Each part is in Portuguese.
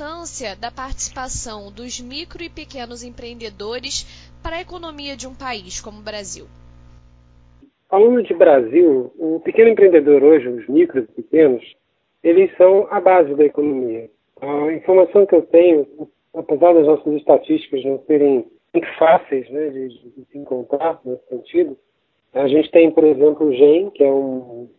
importância da participação dos micro e pequenos empreendedores para a economia de um país como o Brasil? Falando de Brasil, o pequeno empreendedor hoje, os micros e pequenos, eles são a base da economia. A informação que eu tenho, apesar das nossas estatísticas não serem muito fáceis né, de, de, se encontrar nesse sentido, a gente tem, por exemplo, o GEM, que é um,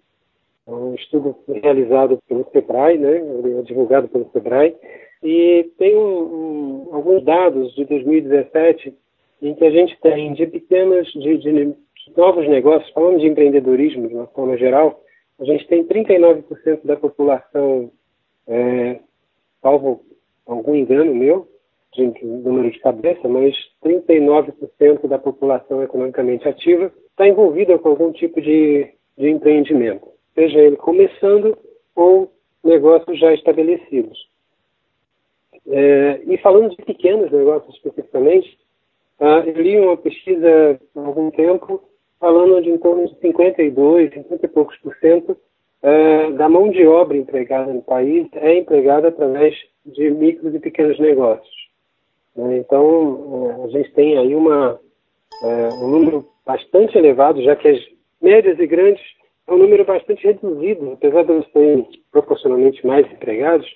um estudo realizado pelo SEBRAE, né, é divulgado pelo SEBRAE, e tem um, alguns dados de 2017 em que a gente tem de pequenas, de, de novos negócios, falando de empreendedorismo de uma forma geral, a gente tem 39% da população, é, salvo algum engano meu, de número de cabeça, mas 39% da população economicamente ativa está envolvida com algum tipo de, de empreendimento, seja ele começando ou negócios já estabelecidos. É, e falando de pequenos negócios especificamente, ah, eu li uma pesquisa há algum tempo falando de em torno de 52, 50 e poucos por cento uh, da mão de obra empregada no país é empregada através de micros e pequenos negócios. Né? Então, uh, a gente tem aí uma, uh, um número bastante elevado, já que as médias e grandes é um número bastante reduzido, apesar de eles serem proporcionalmente mais empregados,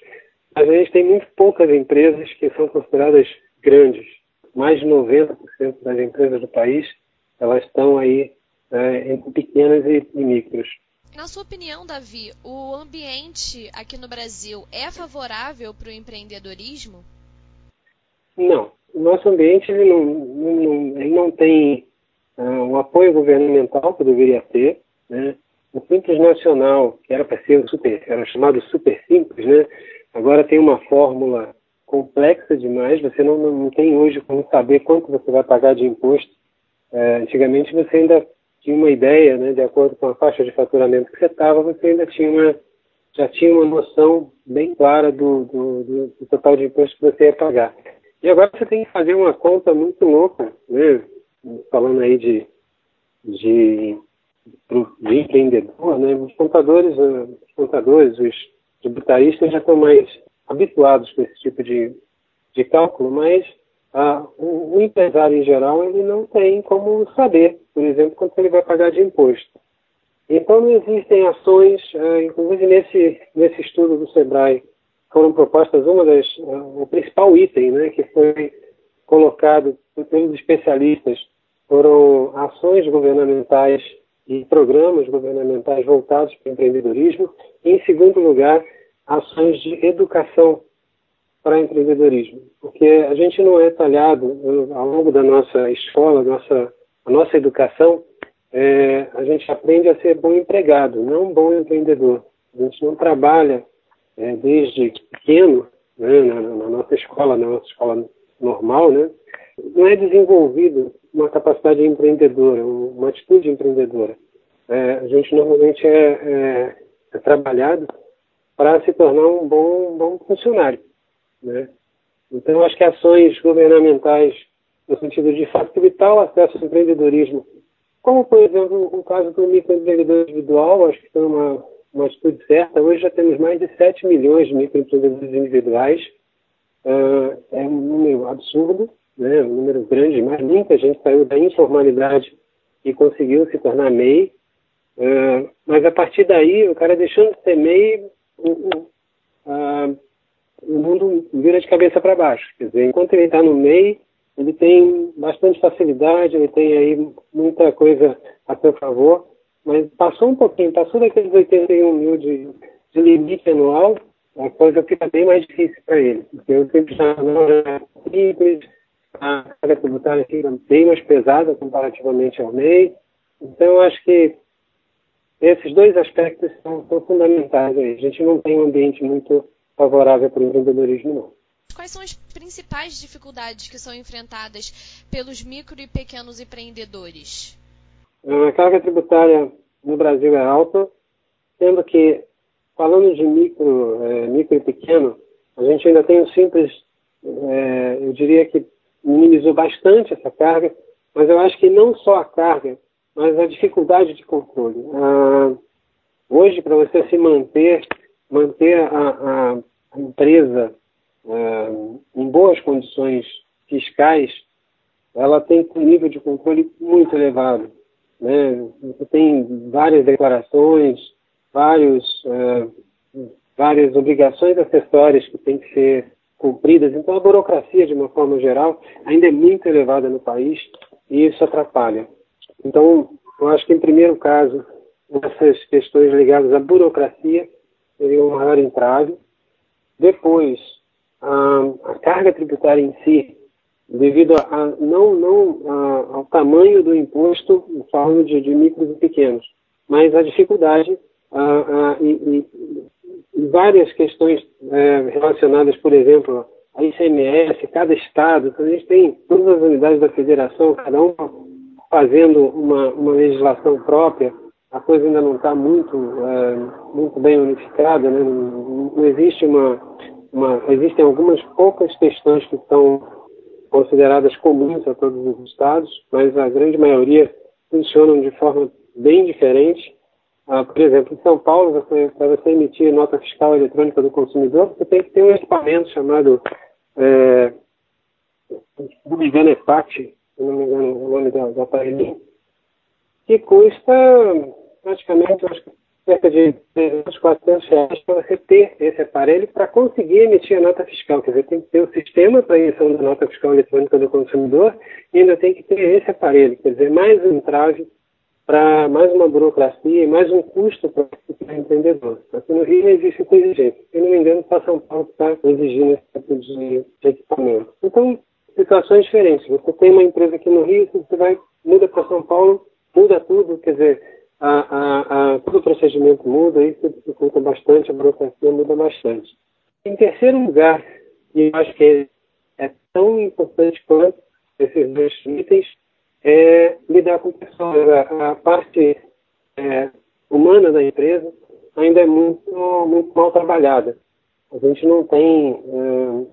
mas a gente tem muito poucas empresas que são consideradas grandes. Mais de 90% das empresas do país elas estão aí é, entre pequenas e, e micros. Na sua opinião, Davi, o ambiente aqui no Brasil é favorável para o empreendedorismo? Não. O nosso ambiente ele não, não, ele não tem uh, um apoio governamental que deveria ter. Né? O Simples Nacional, que era para ser super, era chamado Super Simples, né? agora tem uma fórmula complexa demais. Você não, não tem hoje como saber quanto você vai pagar de imposto é, antigamente você ainda tinha uma ideia, né, de acordo com a faixa de faturamento que você estava, você ainda tinha uma, já tinha uma noção bem clara do, do, do, do, total de imposto que você ia pagar. E agora você tem que fazer uma conta muito louca, né, falando aí de, de, de empreendedor, né, os contadores, os contadores, os tributaristas já estão mais habituados com esse tipo de, de cálculo, mas ah, o, o, empresário em geral ele não tem como saber, por exemplo, quanto ele vai pagar de imposto. Então não existem ações, ah, inclusive nesse, nesse estudo do SEBRAE, foram propostas uma das, ah, o principal item né, que foi colocado pelos especialistas foram ações governamentais e programas governamentais voltados para o empreendedorismo. E, em segundo lugar, ações de educação para empreendedorismo, porque a gente não é talhado eh, ao longo da nossa escola, nossa, a nossa educação, é, a gente aprende a ser bom empregado, não bom empreendedor. A gente não trabalha é, desde pequeno, né, na, na, nossa escola, na nossa escola normal, né, não é desenvolvido uma capacidade empreendedora, uma atitude empreendedora. É, a gente normalmente é, é, é trabalhado para se tornar um bom, bom funcionário. Né? Então, acho que ações governamentais no sentido de facilitar o acesso ao empreendedorismo, como, por exemplo, o caso do microempreendedor individual, acho que foi uma, uma atitude certa. Hoje já temos mais de 7 milhões de microempreendedores individuais. Uh, é um número absurdo, né? um número grande, mas muita gente saiu da informalidade e conseguiu se tornar MEI. Uh, mas a partir daí, o cara deixando de ser MEI, uh, o mundo vira de cabeça para baixo. Quer dizer, enquanto ele está no meio, ele tem bastante facilidade, ele tem aí muita coisa a seu favor, mas passou um pouquinho, passou daqueles 81 mil de, de limite anual, a coisa fica bem mais difícil para ele, porque o tempo já não é simples, a carga tributária fica bem mais pesada comparativamente ao MEI. Então, eu acho que esses dois aspectos são, são fundamentais. Aí. A gente não tem um ambiente muito favorável para o empreendedorismo, não. Quais são as principais dificuldades que são enfrentadas pelos micro e pequenos empreendedores? A carga tributária no Brasil é alta, sendo que, falando de micro, é, micro e pequeno, a gente ainda tem o simples, é, eu diria que minimizou bastante essa carga, mas eu acho que não só a carga, mas a dificuldade de controle. Ah, hoje, para você se manter manter a, a, empresa uh, em boas condições fiscais, ela tem um nível de controle muito elevado. Né? Você tem várias declarações, vários, uh, várias obrigações acessórias que têm que ser cumpridas. Então, a burocracia, de uma forma geral, ainda é muito elevada no país e isso atrapalha. Então, eu acho que, em primeiro caso, essas questões ligadas à burocracia seriam um maior entrave. Depois, a, a carga tributária em si, devido a, não, não a, ao tamanho do imposto, falando de, de micros e pequenos, mas a dificuldade e, e, e, várias questões é, relacionadas, por exemplo, a ICMS, cada estado, então a gente tem todas as unidades da federação, cada um fazendo uma, uma legislação própria, a coisa ainda não está muito, é, muito bem unificada, né? não, não, existe uma, uma, existem algumas poucas questões que são consideradas comuns a todos os estados, mas a grande maioria funcionam de forma bem diferente. Ah, por exemplo, em São Paulo, para você emitir nota fiscal eletrônica do consumidor, você tem que ter um equipamento chamado, é, se não me engano, se não me engano o nome do aparelhinho, que custa praticamente acho cerca de 300, 400 reais para você ter esse aparelho para conseguir emitir a nota fiscal. Quer dizer, tem que ter o sistema para emissão da nota fiscal eletrônica do consumidor e ainda tem que ter esse aparelho. Quer dizer, mais um entrave para mais uma burocracia e mais um custo para o empreendedor. Aqui no Rio existe com exigência. Se não me engano, para São Paulo está exigindo esse tipo de, de equipamento. Então, situações diferentes. Você tem uma empresa aqui no Rio, você vai, muda para São Paulo, muda tudo, quer dizer, a, a, a, todo o procedimento muda, isso dificulta bastante, a burocracia muda bastante. Em terceiro lugar, e eu acho que é, é tão importante quanto esses dois itens, é lidar com pessoas. A, a parte é, humana da empresa ainda é muito, muito mal trabalhada. A gente não tem é,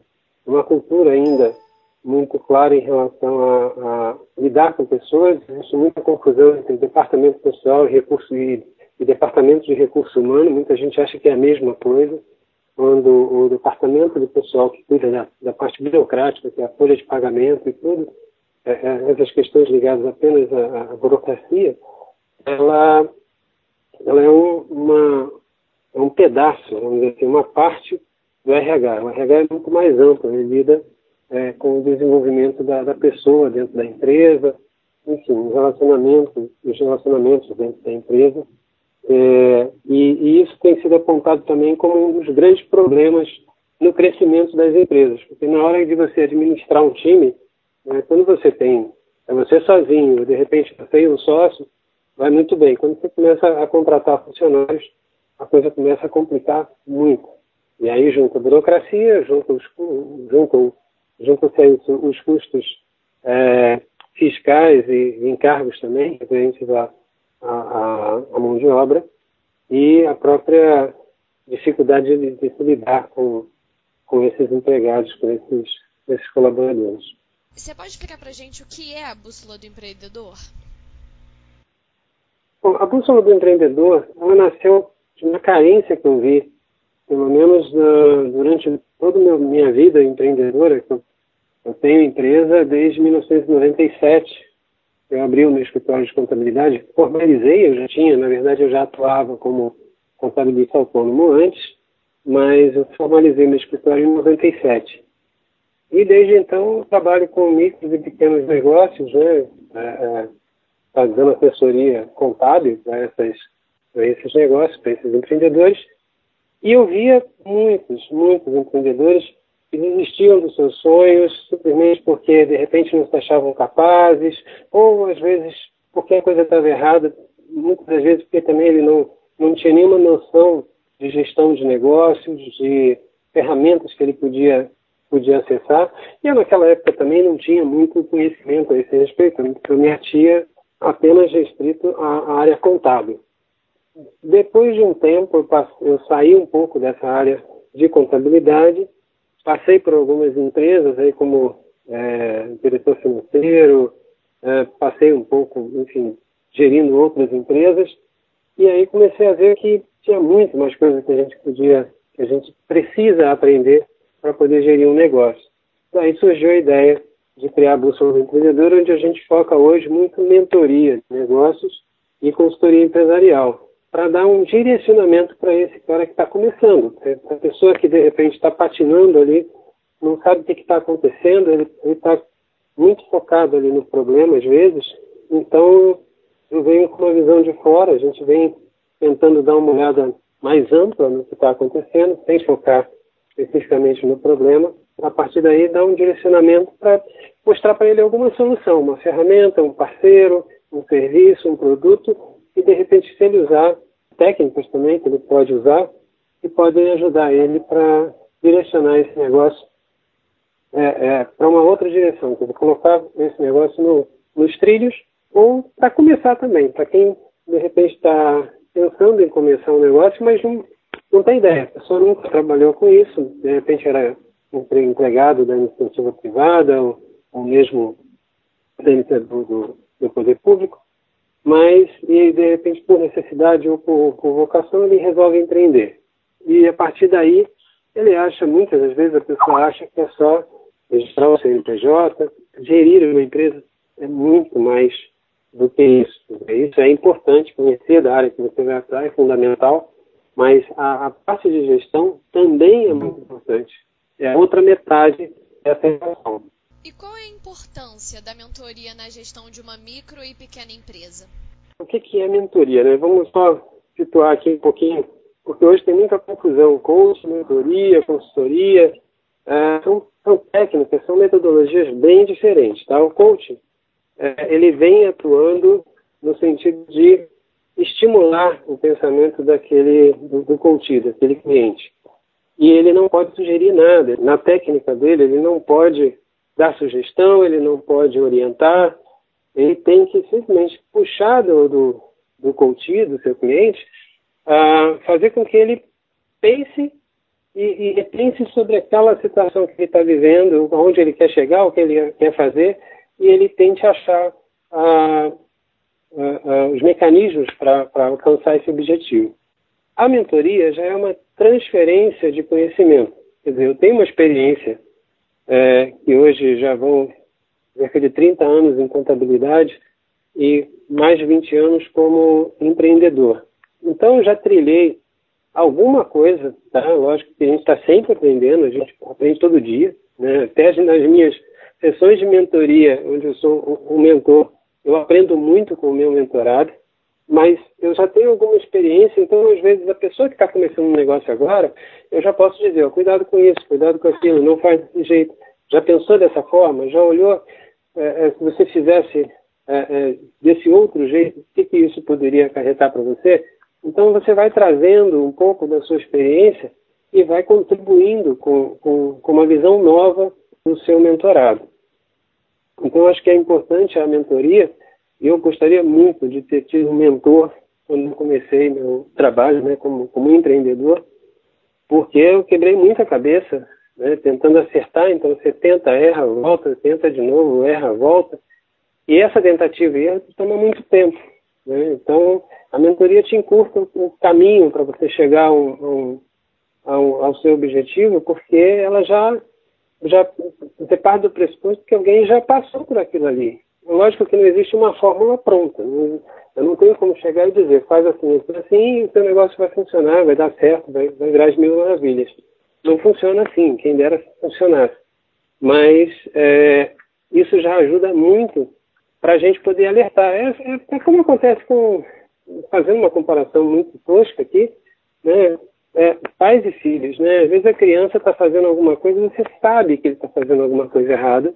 uma cultura ainda muito clara em relação a, a, lidar com pessoas. Existe muita confusão entre departamento pessoal e recurso e, e departamento de recurso humano. Muita gente acha que é a mesma coisa, quando o departamento de pessoal que cuida da, da parte burocrática, que é a folha de pagamento e tudo, essas questões ligadas apenas à, à burocracia, ela, ela é um, uma, é um pedaço, vamos dizer assim, uma parte do RH. O RH é muito mais amplo, ele lida é, com o desenvolvimento da, da, pessoa dentro da empresa, enfim, os relacionamentos, os relacionamentos dentro da empresa. É, e, e, isso tem sido apontado também como um dos grandes problemas no crescimento das empresas, porque na hora de você administrar um time, né, quando você tem, é você sozinho, de repente você e um sócio, vai muito bem. Quando você começa a contratar funcionários, a coisa começa a complicar muito. E aí junta a burocracia, junta os, juntam juntam-se os custos é, fiscais e encargos também, referentes à, à, à, mão de obra, e a própria dificuldade de, de lidar com, com esses empregados, com esses, esses colaboradores. Você pode explicar para a gente o que é a bússola do empreendedor? Bom, a bússola do empreendedor, ela nasceu de uma carência que eu vi, pelo menos uh, durante toda a minha vida empreendedora, que eu eu tenho empresa desde 1997. Eu abri o meu escritório de contabilidade, formalizei, eu já tinha, na verdade eu já atuava como contabilista autônomo antes, mas eu formalizei meu escritório em 97. E desde então eu trabalho com micros e pequenos negócios, né, é, é, fazendo assessoria contábil para esses negócios, para esses empreendedores. E eu via muitos, muitos empreendedores que desistiam dos seus sonhos simplesmente porque de repente não se achavam capazes, ou às vezes porque a coisa estava errada, muitas das vezes porque também ele não, não tinha nenhuma noção de gestão de negócios, de ferramentas que ele podia, podia acessar. E eu naquela época também não tinha muito conhecimento a esse respeito, porque minha tia apenas restrito à, área contábil. Depois de um tempo, eu, passei, eu saí um pouco dessa área de contabilidade Passei por algumas empresas aí como é, diretor financeiro, é, passei um pouco, enfim, gerindo outras empresas, e aí comecei a ver que tinha muito mais coisas que a gente podia, que a gente precisa aprender para poder gerir um negócio. Daí surgiu a ideia de criar a Bússola do Empreendedor, onde a gente foca hoje muito mentoria de negócios e consultoria empresarial, para dar um direcionamento para esse cara que está começando, a pessoa que de repente está patinando ali, não sabe o que está acontecendo, ele está muito focado ali no problema às vezes, então eu venho com uma visão de fora, a gente vem tentando dar uma olhada mais ampla no que está acontecendo, sem focar especificamente no problema, a partir daí dar um direcionamento para mostrar para ele alguma solução, uma ferramenta, um parceiro, um serviço, um produto, e de repente se ele usar técnicas também que ele pode usar, que podem ajudar ele para direcionar esse negócio é, é, para uma outra direção, quer dizer, colocar esse negócio no, nos trilhos, ou para começar também, para quem de repente está pensando em começar um negócio, mas não, não tem ideia, a pessoa nunca trabalhou com isso, de repente era empregado da iniciativa privada ou, ou mesmo do, do, do poder público, mas e de repente por necessidade ou por, por vocação ele resolve empreender. E a partir daí ele acha, muitas das vezes a pessoa acha que é só registrar o CNPJ, gerir uma empresa é muito mais do que isso. Isso é importante, conhecer da área que você vai atuar é fundamental, mas a, a parte de gestão também é muito importante. É a outra metade dessa equação. E qual é a importância da mentoria na gestão de uma micro e pequena empresa? O que, que é mentoria? Né? Vamos só situar aqui um pouquinho, porque hoje tem muita confusão. Coach, mentoria, consultoria, é, são, são, técnicas, são metodologias bem diferentes. Tá? O coach, é, ele vem atuando no sentido de estimular o pensamento daquele, do, do coach, daquele cliente. E ele não pode sugerir nada. Na técnica dele, ele não pode dar sugestão, ele não pode orientar, ele tem que simplesmente puxar do, do, do do seu cliente, a fazer com que ele pense e, e pense sobre aquela situação que ele está vivendo, onde ele quer chegar, o que ele quer fazer, e ele tente achar os mecanismos para alcançar esse objetivo. A mentoria já é uma transferência de conhecimento. Quer dizer, eu tenho uma experiência é, que hoje já vão cerca de 30 anos em contabilidade e mais de 20 anos como empreendedor. Então, já trilhei alguma coisa, tá? Lógico que a gente está sempre aprendendo, a gente aprende todo dia, né? Até nas minhas sessões de mentoria, onde eu sou um mentor, eu aprendo muito com o meu mentorado, mas eu já tenho alguma experiência, então às vezes a pessoa que está começando um negócio agora, eu já posso dizer, cuidado com isso, cuidado com aquilo, não faz desse jeito. Já pensou dessa forma? Já olhou é, é, se você fizesse é, é, desse outro jeito, o que, que isso poderia acarretar para você? Então você vai trazendo um pouco da sua experiência e vai contribuindo com, com, com uma visão nova do seu mentorado. Então acho que é importante a mentoria eu gostaria muito de ter tido um mentor quando comecei meu trabalho né, como, como empreendedor, porque eu quebrei muita cabeça né, tentando acertar, então você tenta, erra, volta, tenta de novo, erra, volta. E essa tentativa e erro toma muito tempo. Né? Então, a mentoria te encurta o caminho para você chegar ao, ao, ao, seu objetivo, porque ela já, já você parte do pressuposto que alguém já passou por aquilo ali. Lógico que não existe uma fórmula pronta. Eu não tenho como chegar e dizer, faz assim, assim, e o seu negócio vai funcionar, vai dar certo, vai, vai virar as mil maravilhas. Não funciona assim, quem dera funcionasse. Mas é, isso já ajuda muito para a gente poder alertar. É, é, é, como acontece com, fazendo uma comparação muito tosca aqui, né, é, pais e filhos. Né? Às vezes a criança está fazendo alguma coisa e você sabe que ele está fazendo alguma coisa errada,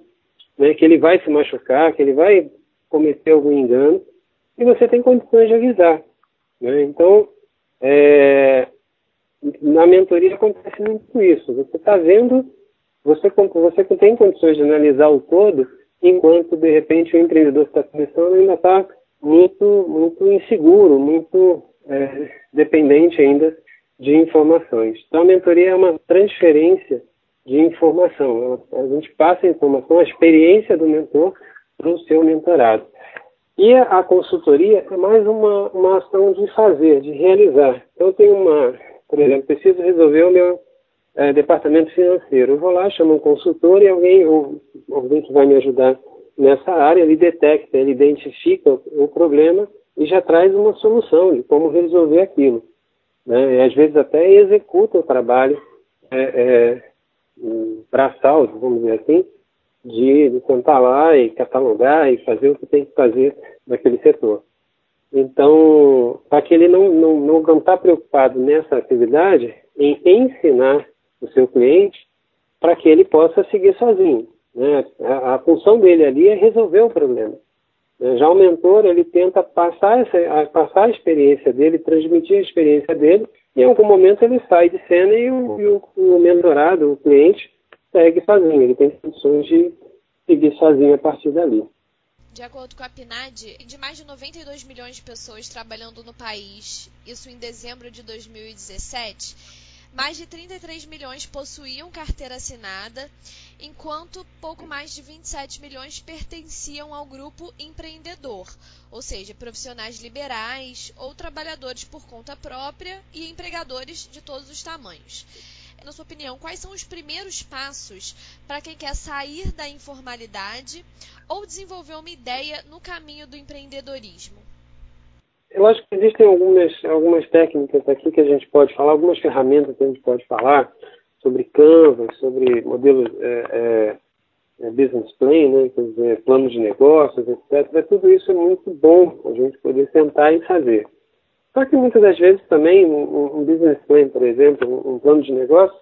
né, que ele vai se machucar, que ele vai cometer algum engano, e você tem condições de avisar. Né? Então, é, na mentoria acontece muito isso. Você está vendo, você, você tem condições de analisar o todo, enquanto de repente o empreendedor que está começando ainda está muito, muito inseguro, muito é, dependente ainda de informações. Então a mentoria é uma transferência de informação. A gente passa a informação, a experiência do mentor para o seu mentorado. E a consultoria é mais uma, uma ação de fazer, de realizar. Então, eu tenho uma, por exemplo, preciso resolver o meu, é, departamento financeiro. Eu vou lá, chamo um consultor e alguém, ou, alguém que vai me ajudar nessa área, ele detecta, ele identifica o, o problema e já traz uma solução de como resolver aquilo. Né? E às vezes até executa o trabalho é, é, braçal, vamos dizer assim, de, de lá e catalogar e fazer o que tem que fazer naquele setor. Então, para que ele não não não não está preocupado nessa atividade em ensinar o seu cliente para que ele possa seguir sozinho. Né? A, a, função dele ali é resolver o problema. Né? Já o mentor ele tenta passar essa passar a experiência dele, transmitir a experiência dele. E em algum momento ele sai de cena e o, e o, o mentorado, o cliente, segue sozinho. Ele tem condições de seguir sozinho a partir dali. De acordo com a PNAD, de mais de 92 milhões de pessoas trabalhando no país, isso em dezembro de 2017, mais de 33 milhões possuíam carteira assinada, enquanto pouco mais de 27 milhões pertenciam ao grupo empreendedor, ou seja, profissionais liberais ou trabalhadores por conta própria e empregadores de todos os tamanhos na sua opinião, quais são os primeiros passos para quem quer sair da informalidade ou desenvolver uma ideia no caminho do empreendedorismo? Eu acho que existem algumas, algumas técnicas aqui que a gente pode falar, algumas ferramentas que a gente pode falar sobre Canvas, sobre modelos é, é, é business plan, né, quer dizer, planos de negócios, etc. Tudo isso é muito bom a gente poder sentar e fazer. Só que muitas das vezes também um, um business plan, por exemplo, um, plano de negócio,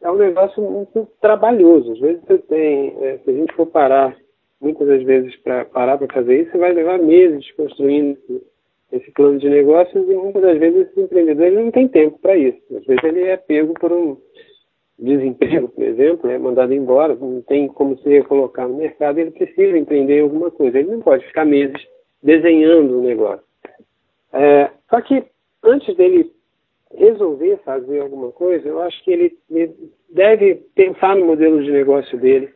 é um negócio muito trabalhoso. Às vezes você tem, é, se a gente for parar, muitas das vezes para parar para fazer isso, você vai levar meses construindo esse, plano de negócios e muitas das vezes esse empreendedor ele não tem tempo para isso. Às vezes ele é pego por um desemprego, por exemplo, é mandado embora, não tem como se recolocar no mercado, ele precisa empreender alguma coisa. Ele não pode ficar meses desenhando o negócio. É, só que antes dele resolver fazer alguma coisa, eu acho que ele, ele deve pensar no modelo de negócio dele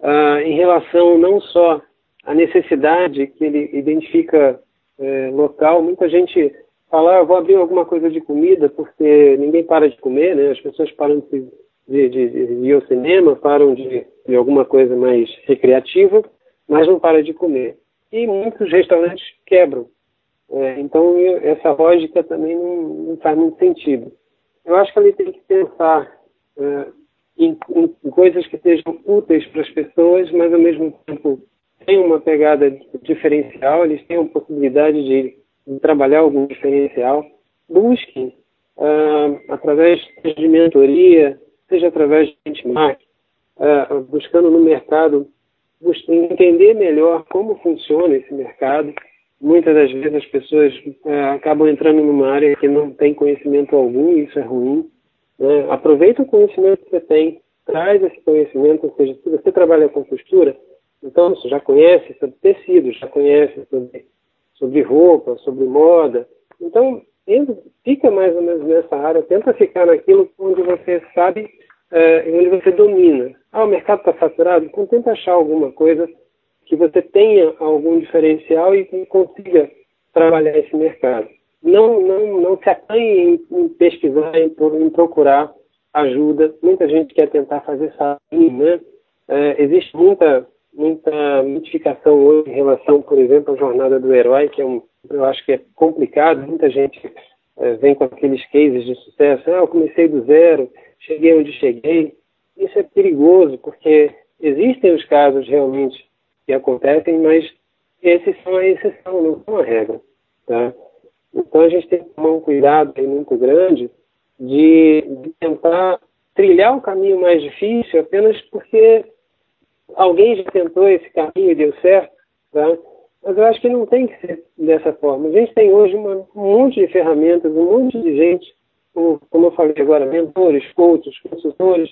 uh, em relação não só à necessidade que ele identifica uh, local. Muita gente fala, ah, vou abrir alguma coisa de comida porque ninguém para de comer, né? As pessoas param de, de, de, de ir ao cinema, param de, de alguma coisa mais recreativa, mas não para de comer. E muitos restaurantes quebram é, então, essa lógica também não, não, faz muito sentido. Eu acho que ele tem que pensar é, em, em, coisas que sejam úteis para as pessoas, mas ao mesmo tempo tem uma pegada diferencial, eles têm a possibilidade de, de trabalhar algum diferencial. Busquem, uh, através de mentoria, seja através de benchmark, uh, buscando no mercado, entender melhor como funciona esse mercado, muitas das vezes as pessoas é, acabam entrando numa área que não tem conhecimento algum, e isso é ruim. Né? Aproveita o conhecimento que você tem, traz esse conhecimento, ou seja, se você trabalha com costura, então você já conhece sobre tecido, já conhece sobre, sobre roupa, sobre moda. Então, fica mais ou menos nessa área, tenta ficar naquilo onde você sabe, é, onde você domina. Ah, o mercado está saturado? Então tenta achar alguma coisa que você tenha algum diferencial e que consiga trabalhar esse mercado. Não, não, não se acanhe em, em pesquisar, em, em, procurar ajuda. Muita gente quer tentar fazer sozinho, né? É, existe muita, muita mitificação hoje em relação, por exemplo, à jornada do herói, que é um, eu acho que é complicado. Muita gente é, vem com aqueles cases de sucesso. Ah, eu comecei do zero, cheguei onde cheguei. Isso é perigoso, porque existem os casos realmente que acontecem, mas esses são a exceção, não são a regra. Tá? Então a gente tem que tomar um cuidado muito grande de, de tentar trilhar o caminho mais difícil apenas porque alguém já tentou esse caminho e deu certo. Tá? Mas eu acho que não tem que ser dessa forma. A gente tem hoje uma, um monte de ferramentas, um monte de gente, como, como eu falei agora, mentores, coaches, consultores.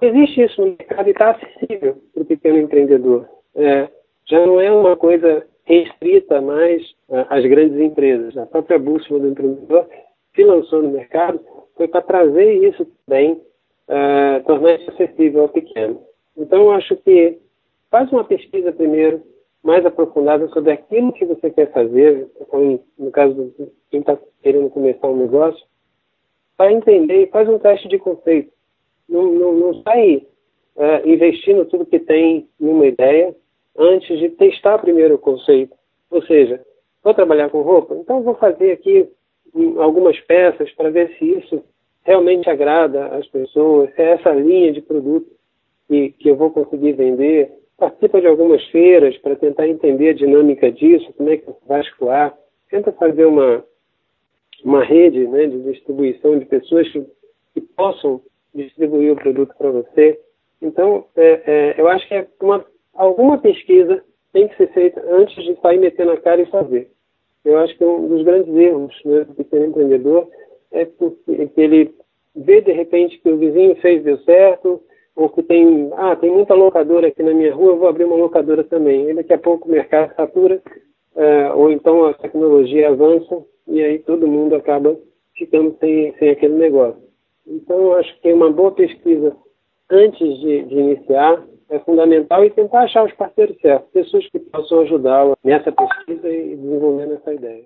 Existe isso no mercado e está acessível para o pequeno empreendedor é, já não é uma coisa restrita mais às grandes empresas. A própria bússola do empreendedor se lançou no mercado foi para trazer isso também, uh, tornar isso acessível ao pequeno. Então, acho que faz uma pesquisa primeiro, mais aprofundada sobre aquilo que você quer fazer, então, no caso de quem está querendo começar um negócio, para entender e faz um teste de conceito. não, não, não sai uh, investindo tudo que tem numa ideia antes de testar primeiro o conceito. Ou seja, vou trabalhar com roupa, então vou fazer aqui algumas peças para ver se isso realmente agrada as pessoas, se é essa linha de produto que, que eu vou conseguir vender. Participa de algumas feiras para tentar entender a dinâmica disso, como é que vai escoar. Tenta fazer uma, uma rede né, de distribuição de pessoas que, que possam distribuir o produto para você. Então, é, é, eu acho que é uma, alguma pesquisa tem que ser feita antes de sair metendo a cara e fazer. Eu acho que um dos grandes erros né, do pequeno empreendedor é porque ele vê de repente que o vizinho fez deu certo, ou que tem, ah, tem muita locadora aqui na minha rua, vou abrir uma locadora também. E daqui a pouco o mercado satura, é, ou então a tecnologia avança e aí todo mundo acaba ficando sem, sem aquele negócio. Então, acho que uma boa pesquisa antes de, de iniciar é fundamental e tentar achar os parceiros certos, pessoas que possam ajudá-lo nessa pesquisa e desenvolvendo essa ideia.